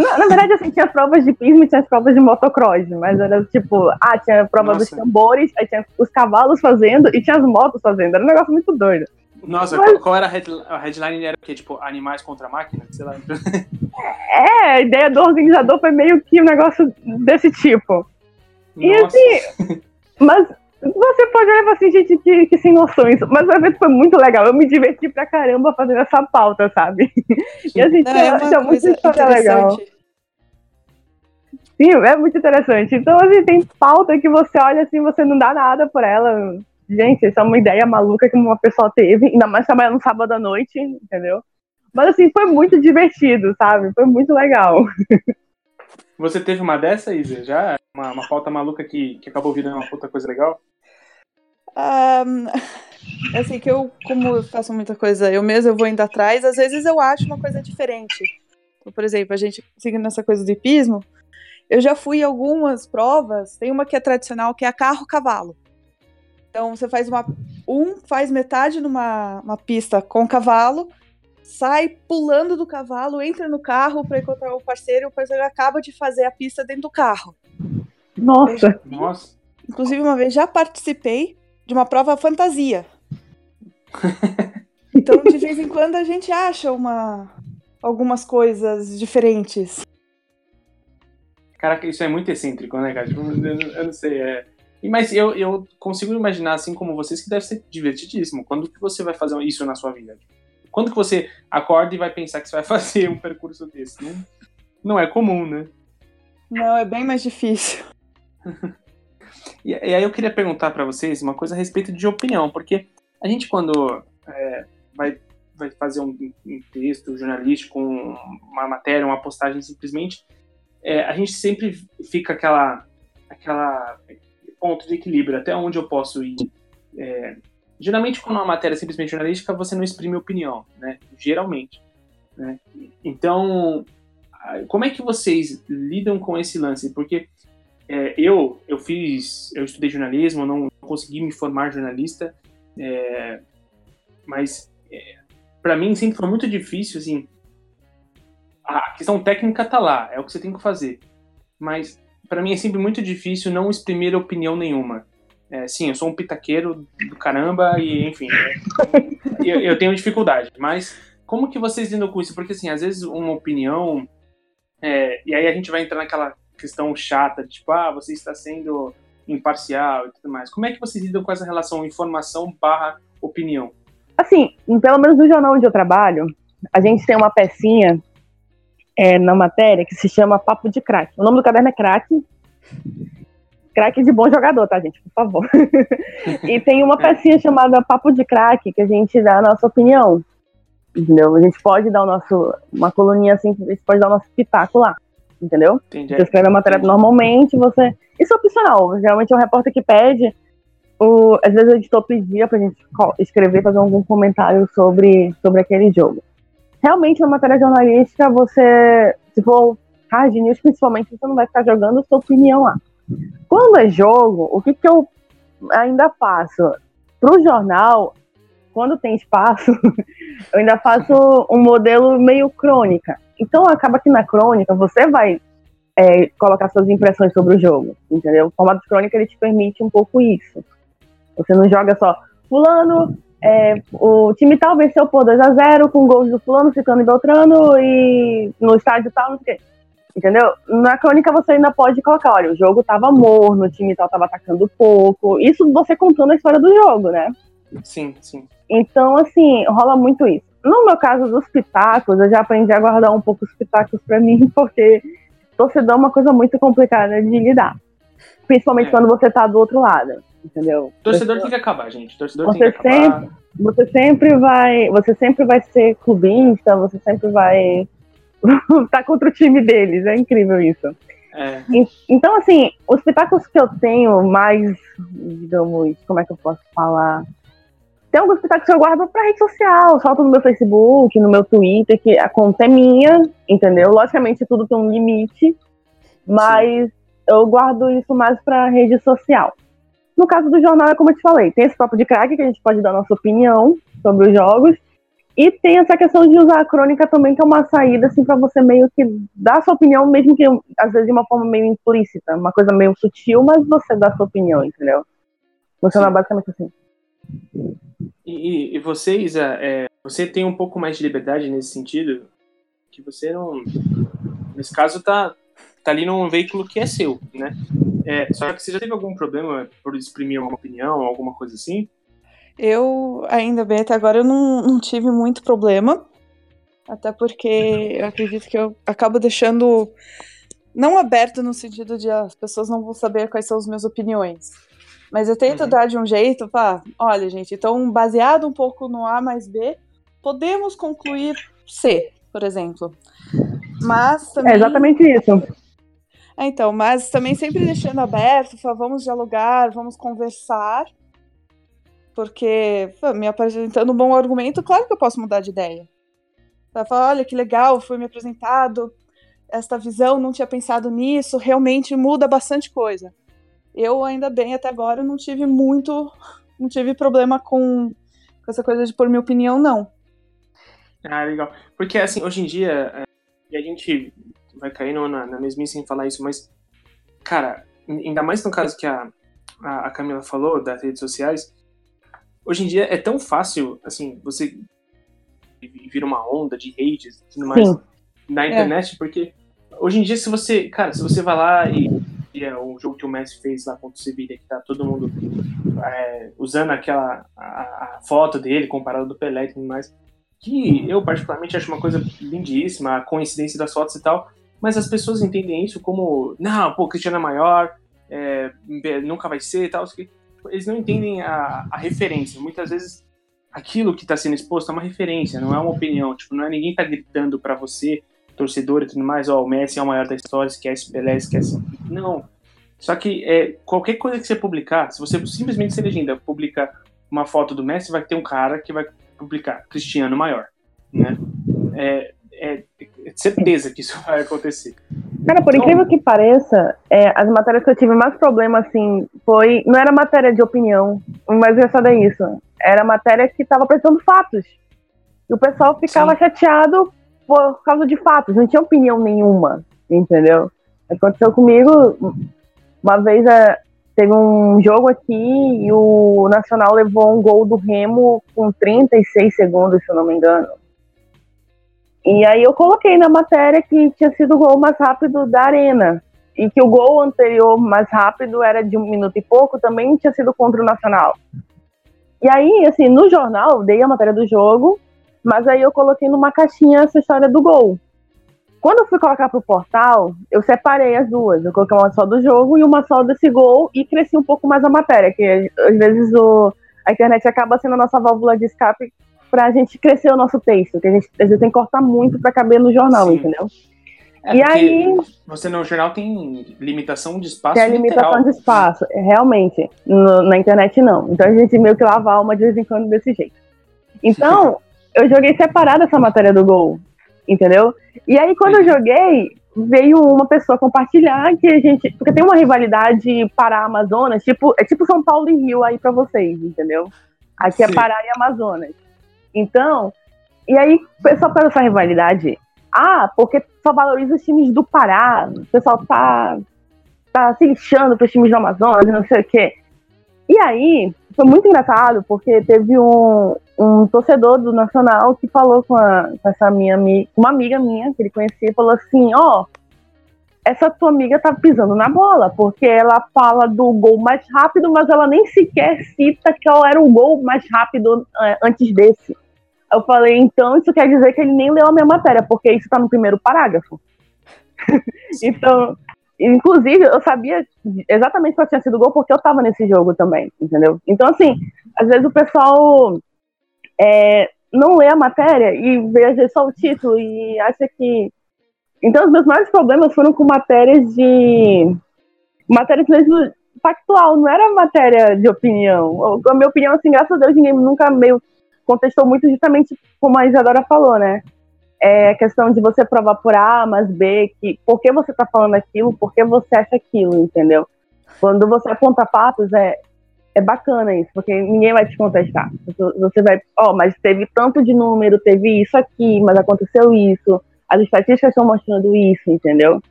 Na, na, verdade, assim, tinha provas de pismo e tinha as provas de motocross, mas era tipo, ah, tinha a prova Nossa. dos tambores, aí tinha os cavalos fazendo e tinha as motos fazendo. Era um negócio muito doido. Nossa, mas... qual era a, head, a headline? Era o quê? Tipo, animais contra máquinas? Sei lá. *laughs* É, a ideia do organizador foi meio que um negócio desse tipo. Nossa. E assim, *laughs* mas você pode olhar assim, gente, que, que sem noções. Mas o evento foi muito legal. Eu me diverti pra caramba fazendo essa pauta, sabe? E a gente é, acha muita história legal. Sim, é muito interessante. Então, assim, tem pauta que você olha assim, você não dá nada por ela. Gente, isso é uma ideia maluca que uma pessoa teve, ainda mais trabalhando no sábado à noite, entendeu? Mas assim, foi muito divertido, sabe? Foi muito legal. *laughs* Você teve uma dessa, Isa? Já? Uma, uma pauta maluca que, que acabou virando uma puta coisa legal? Um, *laughs* assim, que eu, como eu faço muita coisa, eu mesmo eu vou indo atrás, às vezes eu acho uma coisa diferente. Então, por exemplo, a gente seguindo essa coisa do hipismo, eu já fui em algumas provas, tem uma que é tradicional, que é a carro-cavalo. Então, você faz uma. Um faz metade numa uma pista com cavalo, sai pulando do cavalo, entra no carro para encontrar o parceiro, e o parceiro acaba de fazer a pista dentro do carro. Nossa! Nossa! Inclusive, uma vez já participei de uma prova fantasia. *laughs* então, de vez em quando, a gente acha uma, algumas coisas diferentes. Caraca, isso é muito excêntrico, né, cara? Tipo, eu, eu, não sei, é... Mas eu, eu consigo imaginar, assim como vocês, que deve ser divertidíssimo. Quando que você vai fazer isso na sua vida? Quando que você acorda e vai pensar que você vai *laughs* fazer um percurso desse? Não, não é comum, né? Não, é bem mais difícil. *laughs* E, e aí eu queria perguntar para vocês uma coisa a respeito de opinião, porque a gente quando é, vai, vai fazer um, um, texto jornalístico, uma matéria, uma postagem simplesmente, é, a gente sempre fica aquela, aquela ponto de equilíbrio, até onde eu posso ir. É, geralmente quando uma matéria é simplesmente jornalística, você não exprime opinião, né? Geralmente. Né? Então, como é que vocês lidam com esse lance? Porque é, eu, eu fiz, eu estudei jornalismo, não consegui me formar jornalista, é, mas é, para mim sempre foi muito difícil, assim, a questão técnica tá lá, é o que você tem que fazer, mas para mim é sempre muito difícil não exprimir opinião nenhuma. É, sim, eu sou um pitaqueiro do caramba e, enfim, eu, eu, tenho dificuldade, mas como que vocês lidam com isso? Porque, assim, às vezes uma opinião, é, e aí a gente vai entrar naquela questão chata, tipo, ah, você está sendo imparcial e tudo mais. Como é que vocês lidam com essa relação informação barra opinião? Assim, pelo menos no jornal onde eu trabalho, a gente tem uma pecinha é, na matéria que se chama Papo de Crack. O nome do caderno é Crack. Crack de bom jogador, tá, gente? Por favor. *laughs* e tem uma pecinha chamada Papo de Crack que a gente dá a nossa opinião. Entendeu? A gente pode dar o nosso. Uma coluninha assim, a gente pode dar o nosso pitaco lá entendeu? Entendi. Você escreve a matéria normalmente, você. Isso é opcional. Geralmente é um repórter que pede. O... Às vezes o editor pedia pra gente escrever, fazer algum comentário sobre, sobre aquele jogo. Realmente, na matéria jornalística, você, se for hard news, principalmente, você não vai ficar jogando sua opinião lá. Quando é jogo, o que, que eu ainda faço? Pro jornal, quando tem espaço, *laughs* eu ainda faço um modelo meio crônica. Então acaba que na crônica você vai é, colocar suas impressões sobre o jogo, entendeu? O formato de crônica ele te permite um pouco isso. Você não joga só fulano é, o time tal venceu por 2x0 com gols do fulano, ficando em Beltrano e no estádio tal, não sei o. Entendeu? Na crônica você ainda pode colocar, olha, o jogo tava morno, o time tal tava atacando pouco. Isso você contando a história do jogo, né? Sim, sim. Então, assim, rola muito isso. No meu caso dos pitacos, eu já aprendi a guardar um pouco os pitacos para mim, *laughs* porque torcedor é uma coisa muito complicada de lidar. Principalmente é. quando você tá do outro lado, entendeu? Torcedor você... tem que acabar, gente. Torcedor você tem que acabar. Sempre, você sempre vai, você sempre vai ser clubista, você sempre vai *laughs* tá contra o time deles. É incrível isso. É. Então, assim, os espetáculos que eu tenho mais, digamos, como é que eu posso falar? Tem alguns espetáculos que eu guardo pra rede social, solto no meu Facebook, no meu Twitter, que a conta é minha, entendeu? Logicamente tudo tem um limite, mas Sim. eu guardo isso mais pra rede social. No caso do jornal, é como eu te falei, tem esse papo de craque que a gente pode dar nossa opinião sobre os jogos, e tem essa questão de usar a crônica também, que é uma saída, assim, para você meio que dar sua opinião, mesmo que às vezes de uma forma meio implícita, uma coisa meio sutil, mas você dá sua opinião, entendeu? Funciona basicamente assim. E, e você, Isa, é, você tem um pouco mais de liberdade nesse sentido? Que você não. Nesse caso, tá, tá ali num veículo que é seu, né? É, só que você já teve algum problema por exprimir uma opinião, alguma coisa assim? Eu, ainda bem, até agora eu não, não tive muito problema. Até porque eu acredito que eu acabo deixando. Não aberto no sentido de as pessoas não vão saber quais são as minhas opiniões. Mas eu tento uhum. dar de um jeito, pá, olha, gente, então baseado um pouco no A mais B, podemos concluir C, por exemplo. Mas também. É exatamente isso. É, então, mas também sempre deixando aberto, vamos dialogar, vamos conversar porque me apresentando um bom argumento, claro que eu posso mudar de ideia. Vai falar, olha que legal, foi me apresentado esta visão, não tinha pensado nisso, realmente muda bastante coisa. Eu ainda bem até agora não tive muito, não tive problema com, com essa coisa de pôr minha opinião não. Ah, legal. Porque assim, hoje em dia, é, e a gente vai caindo na, na mesmice sem falar isso, mas cara, ainda mais no caso que a, a Camila falou das redes sociais, hoje em dia é tão fácil, assim, você vira uma onda de hates e tudo mais Sim. na é. internet, é. porque hoje em dia, se você, cara, se você vai lá e, e é o jogo que o Messi fez lá contra o Sevilla, que tá todo mundo é, usando aquela a, a, foto dele comparado do Pelé e tudo mais, que eu particularmente acho uma coisa lindíssima, a coincidência das fotos e tal, mas as pessoas entendem isso como, não, pô, Cristiano é maior, é, nunca vai ser e tal, eles não entendem a, a referência. Muitas vezes aquilo que está sendo exposto é uma referência, não é uma opinião. Tipo, não é ninguém tá gritando para você, torcedor e tudo mais, ó, oh, o Messi é o maior da história, esquece Pelé, esquece. Não. Só que é, qualquer coisa que você publicar, se você simplesmente se legenda publica uma foto do Messi, vai ter um cara que vai publicar Cristiano maior, né? É, é, é certeza que isso vai acontecer. Cara, por então, incrível que pareça, é, as matérias que eu tive mais problema, assim, foi. Não era matéria de opinião, mas engraçado é isso. Era matéria que estava apresentando fatos. E o pessoal ficava sim. chateado por causa de fatos, não tinha opinião nenhuma, entendeu? Aconteceu comigo, uma vez é, teve um jogo aqui e o Nacional levou um gol do Remo com 36 segundos, se eu não me engano. E aí eu coloquei na matéria que tinha sido o gol mais rápido da arena. E que o gol anterior mais rápido era de um minuto e pouco, também tinha sido contra o Nacional. E aí, assim, no jornal, dei a matéria do jogo, mas aí eu coloquei numa caixinha essa história do gol. Quando eu fui colocar pro portal, eu separei as duas. Eu coloquei uma só do jogo e uma só desse gol e cresci um pouco mais a matéria, que às vezes o, a internet acaba sendo a nossa válvula de escape pra gente crescer o nosso texto, que a gente, a gente tem que cortar muito para caber no jornal, Sim. entendeu? É e aí. Você no jornal tem limitação de espaço. Tem limitação de espaço, realmente. No, na internet não. Então a gente meio que lava a alma de vez em quando desse jeito. Então, eu joguei separado essa matéria do gol, entendeu? E aí quando eu joguei, veio uma pessoa compartilhar que a gente. Porque tem uma rivalidade para Amazonas, tipo, é tipo São Paulo e Rio aí para vocês, entendeu? Aqui é Sim. é Pará e Amazonas. Então, e aí pessoal faz essa rivalidade. Ah, porque só valoriza os times do Pará. O pessoal tá, tá se lixando pros times do Amazonas, não sei o quê. E aí, foi muito engraçado, porque teve um, um torcedor do Nacional que falou com, a, com essa minha uma amiga minha que ele conhecia, falou assim, ó, oh, essa tua amiga tá pisando na bola, porque ela fala do gol mais rápido, mas ela nem sequer cita qual era o gol mais rápido é, antes desse. Eu falei, então isso quer dizer que ele nem leu a minha matéria, porque isso tá no primeiro parágrafo. *laughs* então, inclusive, eu sabia exatamente qual tinha sido gol, porque eu tava nesse jogo também, entendeu? Então, assim, às vezes o pessoal é, não lê a matéria e vê só o título e acha que então, os meus maiores problemas foram com matérias de. matérias mesmo factual, não era matéria de opinião. A minha opinião, assim, graças a Deus, ninguém nunca meio contestou muito, justamente como a Isadora falou, né? É a questão de você provar por A, mas B, que por que você tá falando aquilo, por que você acha aquilo, entendeu? Quando você aponta fatos, é, é bacana isso, porque ninguém vai te contestar. Você vai, ó, oh, mas teve tanto de número, teve isso aqui, mas aconteceu isso as estatísticas estão mostrando isso, entendeu?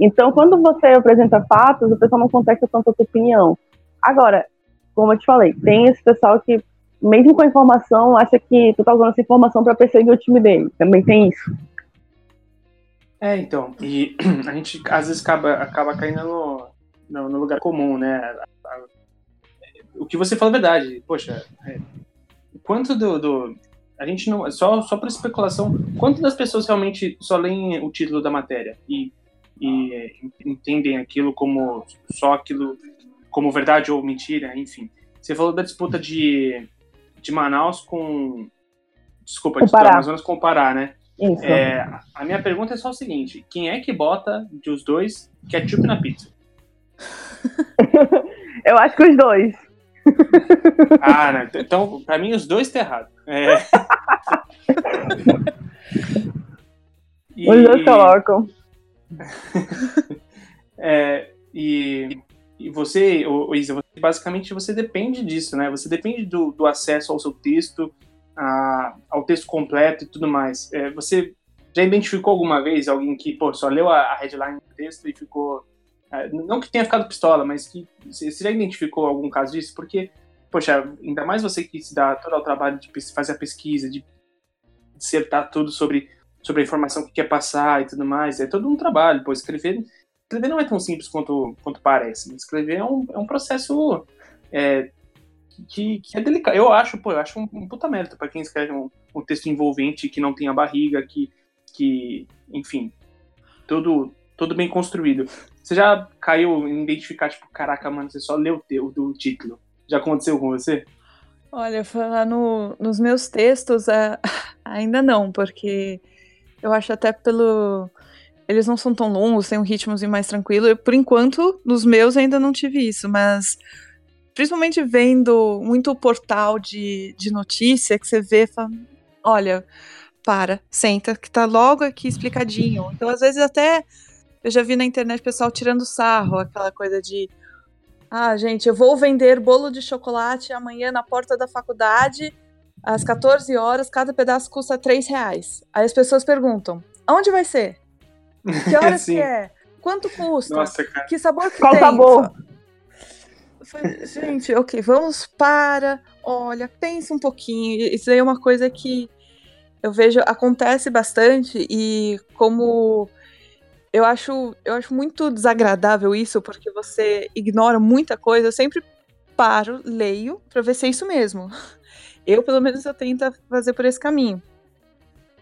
Então, quando você apresenta fatos, o pessoal não contesta tanto a sua opinião. Agora, como eu te falei, tem esse pessoal que, mesmo com a informação, acha que tu tá usando essa informação para perseguir o time dele. Também tem isso. É, então, e *clears throat* a gente às vezes acaba, acaba caindo no, no, no lugar comum, né? O que você fala é verdade. Poxa, é, quanto do, do, a gente não. Só, só por especulação, quantas das pessoas realmente só leem o título da matéria e, e entendem aquilo como só aquilo como verdade ou mentira, enfim. Você falou da disputa de, de Manaus com. Desculpa, de Amazonas com o Pará, né? Isso. É, a minha pergunta é só o seguinte: quem é que bota de os dois ketchup na pizza? *laughs* Eu acho que os dois. Ah, não. então, pra mim, os dois estão errados. *laughs* *laughs* É. e... Os dois colocam. é, e, e você, Isa, você, basicamente você depende disso, né? Você depende do, do acesso ao seu texto, a, ao texto completo e tudo mais. É, você já identificou alguma vez alguém que pô, só leu a, a headline do texto e ficou é, não que tenha ficado pistola, mas que você já identificou algum caso disso? Porque, poxa, ainda mais você que se dá todo o trabalho de fazer a pesquisa, de dissertar tudo sobre, sobre a informação que quer passar e tudo mais, é todo um trabalho. Pô, escrever, escrever não é tão simples quanto, quanto parece. Escrever é um, é um processo é, que, que, é delicado. Eu acho, pô, eu acho um, um puta mérito para quem escreve um, um texto envolvente, que não tem a barriga, que, que enfim, tudo, tudo bem construído. Você já caiu em identificar, tipo, caraca, mano, você só leu o do título. Já aconteceu com você? Olha, falar no, nos meus textos, é, *laughs* ainda não, porque eu acho até pelo. Eles não são tão longos, têm um ritmozinho mais tranquilo. Eu, por enquanto, nos meus ainda não tive isso, mas principalmente vendo muito portal de, de notícia que você vê, fala, olha, para, senta, que tá logo aqui explicadinho. Então, às vezes, até eu já vi na internet pessoal tirando sarro, aquela coisa de. Ah, gente, eu vou vender bolo de chocolate amanhã na porta da faculdade, às 14 horas, cada pedaço custa 3 reais. Aí as pessoas perguntam: onde vai ser? Que horas que é? Quanto custa? Nossa, que sabor que Qual tem? sabor? Gente, ok, vamos para. Olha, pense um pouquinho. Isso aí é uma coisa que eu vejo acontece bastante e como eu acho, eu acho muito desagradável isso, porque você ignora muita coisa. Eu sempre paro, leio, para ver se é isso mesmo. Eu, pelo menos, eu tento fazer por esse caminho.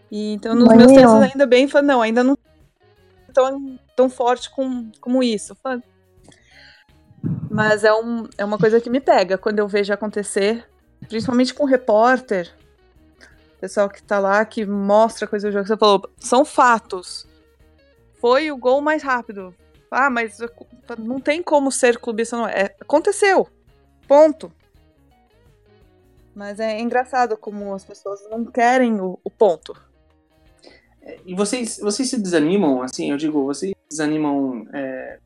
E, então, nos meus textos, ainda bem, falo, não, ainda não tão, tão forte com, como isso. Mas é, um, é uma coisa que me pega quando eu vejo acontecer, principalmente com repórter, pessoal que tá lá, que mostra coisa do jogo. Você falou, são fatos foi o gol mais rápido. Ah, mas não tem como ser clubista. Não. É, aconteceu. Ponto. Mas é engraçado como as pessoas não querem o, o ponto. E vocês, vocês se desanimam, assim, eu digo, vocês desanimam é,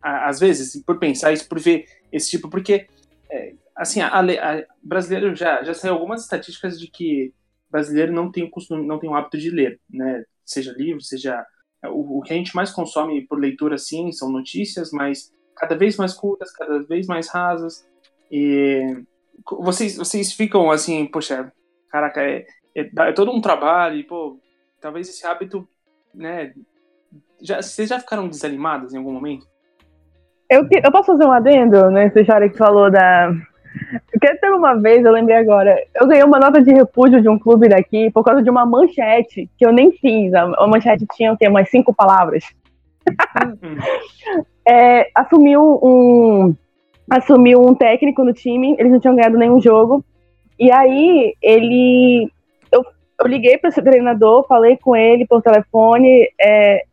às vezes por pensar isso, por ver esse tipo, porque é, assim, a, a, brasileiro já, já saiu algumas estatísticas de que brasileiro não tem o costume, não tem o hábito de ler, né? Seja livro, seja o, o que a gente mais consome por leitura, sim, são notícias, mas cada vez mais curtas, cada vez mais rasas. E vocês, vocês ficam assim, poxa, caraca, é, é, é todo um trabalho, e, pô, talvez esse hábito, né? Já, vocês já ficaram desanimadas em algum momento? Eu, eu posso fazer um adendo nessa história que falou da. Porque teve uma vez, eu lembrei agora, eu ganhei uma nota de repúdio de um clube daqui por causa de uma manchete que eu nem fiz. A, a manchete tinha o quê? Umas cinco palavras. *laughs* é, assumiu um. Assumiu um técnico no time, eles não tinham ganhado nenhum jogo. E aí ele. Eu, liguei para esse treinador, falei com ele por telefone, é,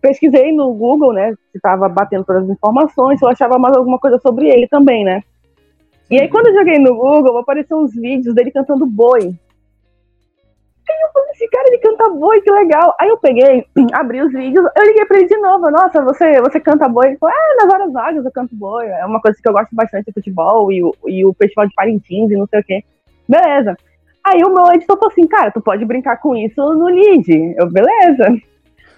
pesquisei no Google, né? Se estava batendo todas as informações, se eu achava mais alguma coisa sobre ele também, né? E aí, quando eu joguei no Google, apareceram uns vídeos dele cantando boi. Aí eu falei, esse cara, ele canta boi, que legal. Aí eu peguei, *clears throat* abri os vídeos, eu liguei pra ele de novo. Nossa, você, você canta boi? Ele falou, é, nas horas vagas eu canto boi. É uma coisa que eu gosto bastante de futebol e o, e o festival de Parintins e não sei o quê. Beleza. Aí o meu editor falou assim, cara, tu pode brincar com isso no lead. Eu, beleza.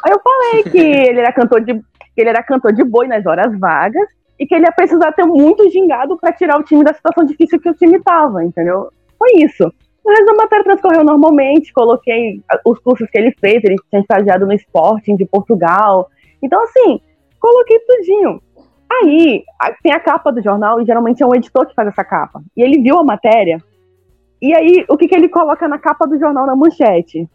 Aí eu falei que *laughs* ele era cantor de ele era cantor de boi nas horas vagas e que ele ia precisar ter muito gingado para tirar o time da situação difícil que o time tava, entendeu? Foi isso. O resto da matéria transcorreu normalmente, coloquei os cursos que ele fez, ele tinha estagiado no Sporting de Portugal. Então, assim, coloquei tudinho. Aí, tem a capa do jornal, e geralmente é um editor que faz essa capa. E ele viu a matéria, e aí, o que, que ele coloca na capa do jornal, na manchete?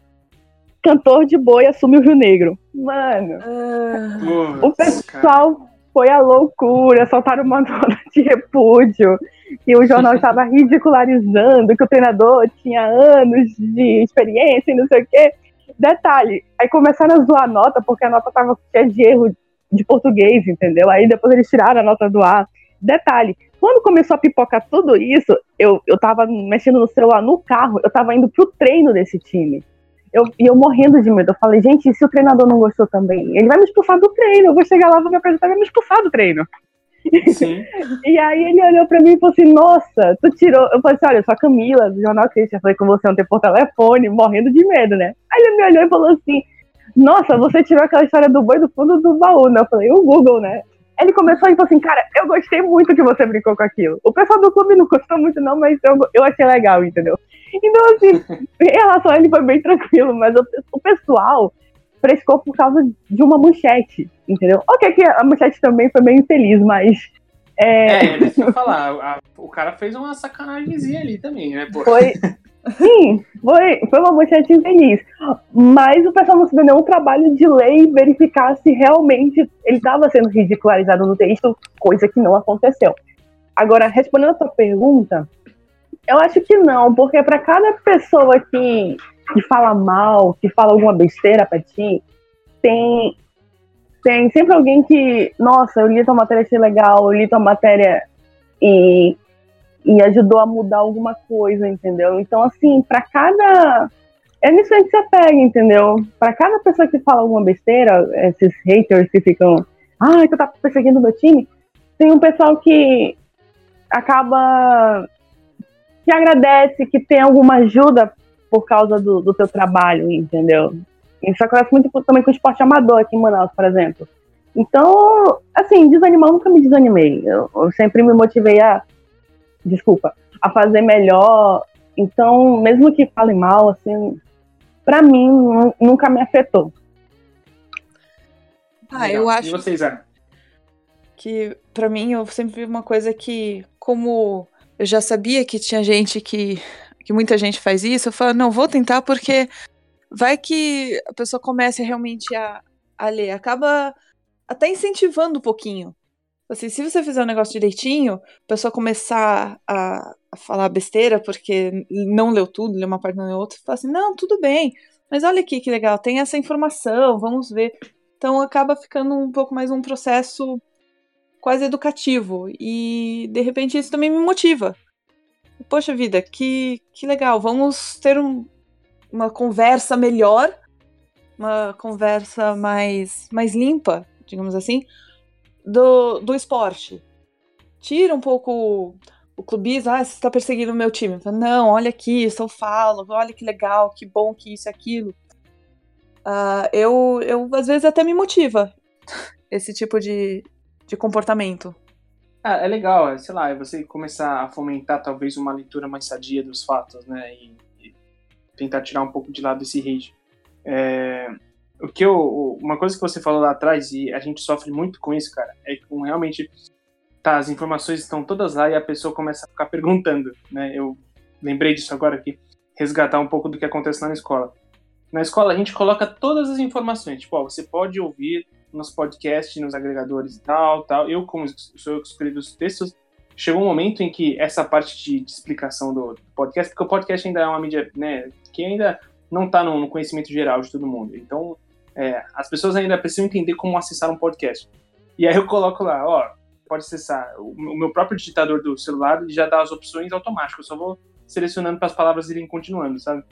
cantor de boi assume o Rio Negro. Mano, uh, o pessoal cara. foi a loucura, soltaram uma *laughs* nota de repúdio, que o jornal estava ridicularizando, que o treinador tinha anos de experiência e não sei o quê. Detalhe, aí começaram a zoar a nota, porque a nota estava cheia de erro de português, entendeu? Aí depois eles tiraram a nota do ar. Detalhe, quando começou a pipocar tudo isso, eu, eu tava mexendo no celular no carro, eu tava indo pro treino desse time eu, e eu morrendo de medo. Eu falei, gente, se o treinador não gostou também? Ele vai me expulsar do treino. Eu vou chegar lá, vou me apresentar e vai me expulsar do treino. Sim. *laughs* e aí ele olhou pra mim e falou assim: Nossa, tu tirou. Eu falei assim: Olha, eu sou a Camila, do Jornal Christian. Eu falei com você ontem por telefone, morrendo de medo, né? Aí ele me olhou e falou assim: Nossa, você tirou aquela história do boi do fundo do baú, né? Eu falei: O Google, né? Ele começou e falou assim: Cara, eu gostei muito que você brincou com aquilo. O pessoal do clube não gostou muito, não, mas eu, eu achei legal, entendeu? Então, assim, *laughs* em relação a ele foi bem tranquilo, mas o, o pessoal frescou por causa de uma manchete, entendeu? Ok, que a manchete também foi meio infeliz, mas. É, é deixa eu falar, a, o cara fez uma sacanagemzinha ali também, né? Pô? Foi. Sim, foi, foi uma manchete infeliz. Mas o pessoal não se deu nenhum trabalho de ler e verificar se realmente ele estava sendo ridicularizado no texto, coisa que não aconteceu. Agora, respondendo a sua pergunta, eu acho que não, porque para cada pessoa que, que fala mal, que fala alguma besteira pra ti, tem, tem sempre alguém que, nossa, eu li tua matéria, achei legal, eu li tua matéria e, e ajudou a mudar alguma coisa, entendeu? Então, assim, para cada. É nisso que você pega, entendeu? Para cada pessoa que fala alguma besteira, esses haters que ficam, ah, tu tá perseguindo meu time, tem um pessoal que acaba que agradece, que tem alguma ajuda por causa do, do teu trabalho, entendeu? Isso acontece muito também com o esporte amador aqui em Manaus, por exemplo. Então, assim, desanimar eu nunca me desanimei. Eu, eu, sempre me motivei a, desculpa, a fazer melhor. Então, mesmo que fale mal, assim, para mim nunca me afetou. Ah, eu acho. E vocês, Ana? Que para mim eu sempre vi uma coisa que, como eu já sabia que tinha gente que, que muita gente faz isso. Eu falo, não, vou tentar porque vai que a pessoa comece realmente a, a ler. Acaba até incentivando um pouquinho. Assim, se você fizer um negócio direitinho, a pessoa começar a, a falar besteira porque não leu tudo, leu uma parte, não leu outra, fala assim, não, tudo bem, mas olha aqui que legal, tem essa informação, vamos ver. Então acaba ficando um pouco mais um processo quase educativo. E de repente isso também me motiva. Poxa vida, que, que legal, vamos ter um, uma conversa melhor, uma conversa mais, mais limpa, digamos assim, do, do esporte. Tira um pouco o clubismo, ah, você está perseguindo o meu time. Não, olha aqui, eu falo, olha que legal, que bom que isso e aquilo. Uh, eu, eu, às vezes, até me motiva *laughs* esse tipo de, de comportamento. Ah, é legal, é, sei lá, é você começar a fomentar talvez uma leitura mais sadia dos fatos, né? E, tentar tirar um pouco de lado esse rage. É, o que eu, uma coisa que você falou lá atrás, e a gente sofre muito com isso, cara, é que realmente tá, as informações estão todas lá e a pessoa começa a ficar perguntando, né? Eu lembrei disso agora aqui, resgatar um pouco do que acontece lá na escola. Na escola a gente coloca todas as informações, tipo, ó, você pode ouvir nos podcasts, nos agregadores e tal, tal. Eu, como sou eu que escrevo os textos, chegou um momento em que essa parte de, de explicação do, podcast, porque o podcast ainda é uma mídia, né, que ainda não está no, no, conhecimento geral de todo mundo. Então, é, as pessoas ainda precisam entender como acessar um podcast. E aí eu coloco lá, ó, pode acessar. O, o meu próprio digitador do celular já dá as opções automáticas. Eu só vou selecionando para as palavras irem continuando, sabe?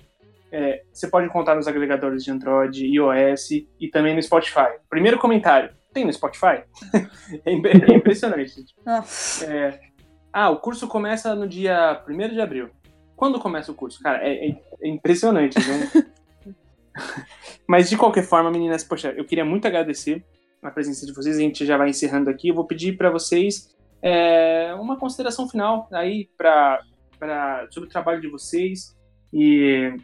É, você pode encontrar nos agregadores de Android, iOS e também no Spotify. Primeiro comentário: tem no Spotify? *laughs* é, é, impressionante. É, ah, o curso começa no dia 1 de abril. Quando começa o curso? Cara, é, é, impressionante, né? *laughs* Mas de qualquer forma, meninas, poxa, eu queria muito agradecer a presença de vocês. A gente já vai encerrando aqui. Eu vou pedir para vocês é, uma consideração final aí para sobre o trabalho de vocês e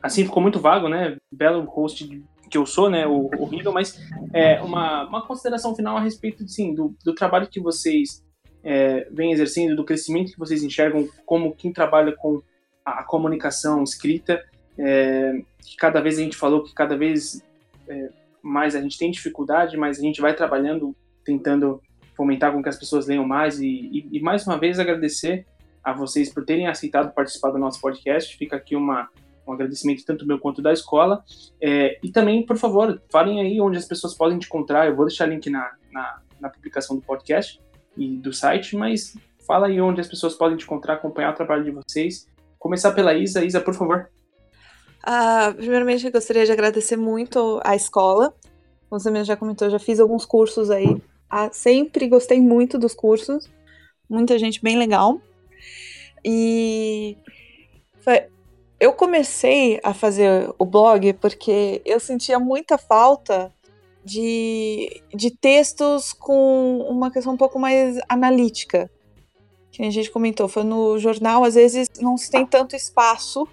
assim ficou muito vago, né? Belo host que eu sou, né? O horrível, mas é, uma, uma consideração final a respeito sim, do, do trabalho que vocês é, vêm exercendo, do crescimento que vocês enxergam como quem trabalha com a, a comunicação escrita. É, que cada vez a gente falou que cada vez é, mais a gente tem dificuldade, mas a gente vai trabalhando, tentando fomentar com que as pessoas leiam mais e, e, e mais uma vez agradecer a vocês por terem aceitado participar do nosso podcast. Fica aqui uma um agradecimento tanto meu quanto da escola. É, e também, por favor, falem aí onde as pessoas podem te encontrar. Eu vou deixar link na, na, na, publicação do podcast e do site, mas fala aí onde as pessoas podem te encontrar, acompanhar o trabalho de vocês. Começar pela Isa. Isa, por favor. Uh, primeiramente, eu gostaria de agradecer muito à escola. Como você mesmo já comentou, já fiz alguns cursos aí. Uh, sempre gostei muito dos cursos. Muita gente bem legal. E foi, eu comecei a fazer o blog porque eu sentia muita falta de, de textos com uma questão um pouco mais analítica. Que a gente comentou, foi no jornal, às vezes não se tem tanto espaço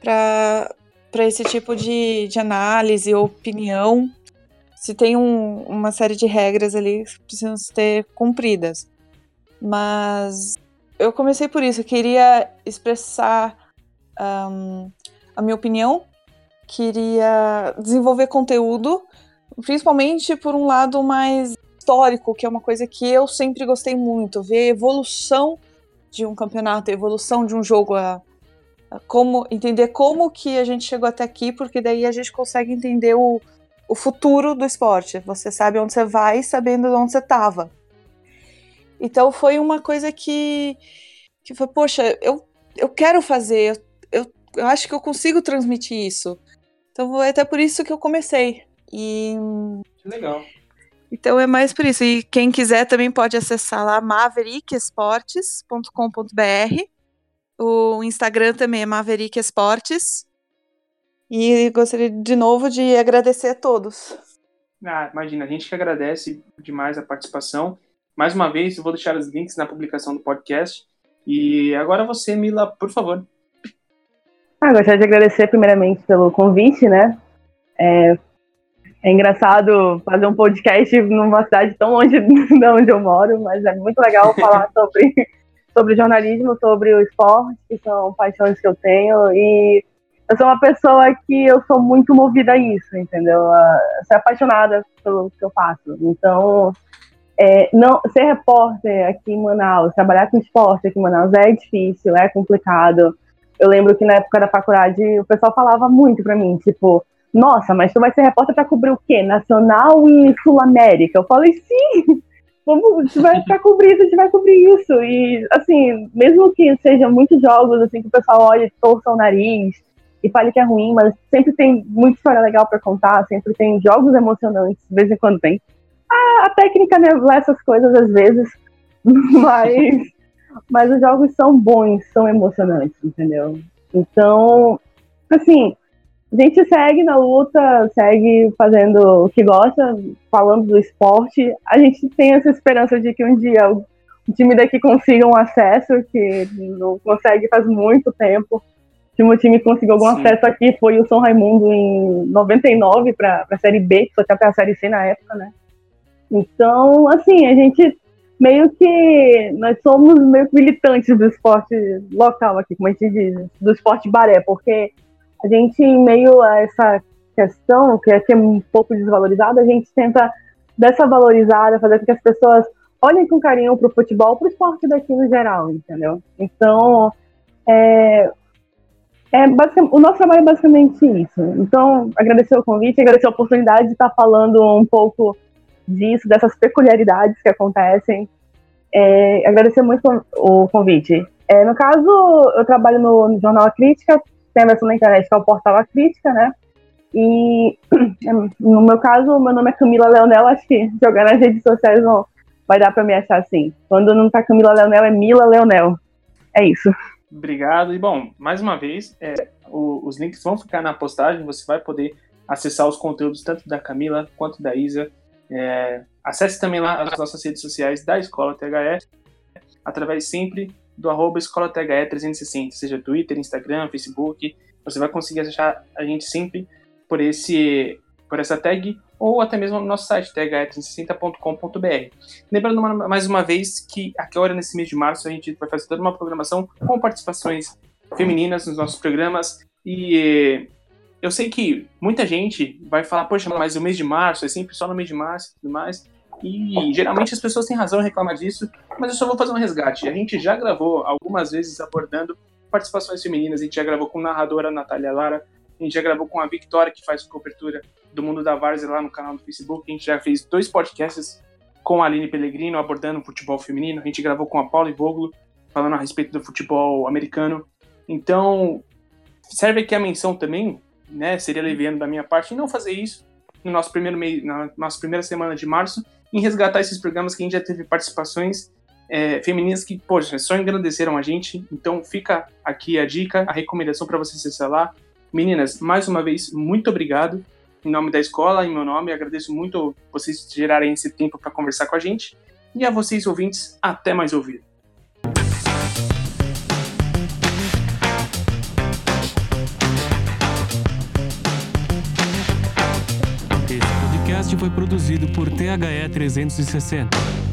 para esse tipo de, de análise ou opinião. Se tem um, uma série de regras ali que precisam ser cumpridas. Mas eu comecei por isso, eu queria expressar um, a minha opinião. Queria desenvolver conteúdo, principalmente por um lado mais histórico, que é uma coisa que eu sempre gostei muito, ver a evolução de um campeonato, a evolução de um jogo, a, a como entender como que a gente chegou até aqui, porque daí a gente consegue entender o, o futuro do esporte. Você sabe onde você vai, sabendo onde você estava. Então foi uma coisa que que foi, poxa, eu, eu quero fazer, eu acho que eu consigo transmitir isso. Então foi até por isso que eu comecei. E. Que legal. Então é mais por isso. E quem quiser também pode acessar lá maverickesportes.com.br. O Instagram também é Maverick Esportes. E gostaria de novo de agradecer a todos. Ah, imagina, a gente que agradece demais a participação. Mais uma vez, eu vou deixar os links na publicação do podcast. E agora você, Mila, por favor, ah, gostaria de agradecer primeiramente pelo convite, né? É, é engraçado fazer um podcast numa cidade tão longe *laughs* de onde eu moro, mas é muito legal falar *laughs* sobre, sobre jornalismo, sobre o esporte, que são paixões que eu tenho. E eu sou uma pessoa que eu sou muito movida a isso, entendeu? Eu sou apaixonada pelo que eu faço. Então, é, não, ser repórter aqui em Manaus, trabalhar com esporte aqui em Manaus é difícil, é complicado. Eu lembro que na época da faculdade o pessoal falava muito pra mim, tipo, nossa, mas tu vai ser repórter pra cobrir o quê? Nacional e Sul América? Eu falei, sim, vamos, gente vai pra cobrir isso, a gente vai cobrir isso. E, assim, mesmo que sejam muitos jogos, assim, que o pessoal olhe, torça o nariz e fale que é ruim, mas sempre tem muita história legal pra contar, sempre tem jogos emocionantes, de vez em quando tem. A, a técnica né, essas coisas às vezes, *laughs* mas mas os jogos são bons, são emocionantes, entendeu? Então, assim, a gente segue na luta, segue fazendo o que gosta, falando do esporte. A gente tem essa esperança de que um dia o time daqui consiga um acesso, que não consegue faz muito tempo. O último time que conseguiu algum Sim. acesso aqui foi o São Raimundo em 99 para a Série B, que foi até a Série C na época, né? Então, assim, a gente meio que nós somos meio militantes do esporte local aqui, como a gente diz, do esporte baré, porque a gente, em meio a essa questão, que é, que é um pouco desvalorizada, a gente tenta dessa valorizada, fazer com que as pessoas olhem com carinho para o futebol, para o esporte daqui no geral, entendeu? Então, é, é o nosso trabalho é basicamente isso. Então, agradecer o convite, agradecer a oportunidade de estar falando um pouco disso, dessas peculiaridades que acontecem. É, agradecer muito o convite. É, no caso, eu trabalho no, no Jornal A Crítica, tem a versão na internet que é o Portal A Crítica, né? E *clears throat* no meu caso, meu nome é Camila Leonel, acho que jogar nas redes sociais não vai dar para me achar assim. Quando não tá Camila Leonel, é Mila Leonel. É isso. Obrigado. E bom, mais uma vez, é, o, os links vão ficar na postagem, você vai poder acessar os conteúdos tanto da Camila quanto da Isa é, acesse também lá as nossas redes sociais da Escola THE, através sempre do arroba Escola THE 360, seja Twitter, Instagram, Facebook. Você vai conseguir achar a gente sempre por, esse, por essa tag ou até mesmo no nosso site, the360.com.br. Lembrando mais uma vez que agora, nesse mês de março, a gente vai fazer toda uma programação com participações femininas nos nossos programas e eu sei que muita gente vai falar, poxa, mas o mês de março é sempre só no mês de março e tudo mais. E geralmente as pessoas têm razão em reclamar disso, mas eu só vou fazer um resgate. A gente já gravou algumas vezes abordando participações femininas, a gente já gravou com a narradora Natália Lara, a gente já gravou com a Victoria, que faz cobertura do mundo da Várzea lá no canal do Facebook, a gente já fez dois podcasts com a Aline Pellegrino abordando o futebol feminino, a gente gravou com a Paula Voglo falando a respeito do futebol americano. Então, serve aqui a menção também né, seria leviano da minha parte não fazer isso no nosso primeiro mês, na nossa primeira semana de março, em resgatar esses programas que a gente já teve participações é, femininas que, poxa, só engrandeceram a gente. Então fica aqui a dica, a recomendação para você acessar lá. Meninas, mais uma vez, muito obrigado. Em nome da escola, em meu nome, agradeço muito vocês gerarem esse tempo para conversar com a gente. E a vocês, ouvintes, até mais ouvir. Podcast foi produzido por THE 360.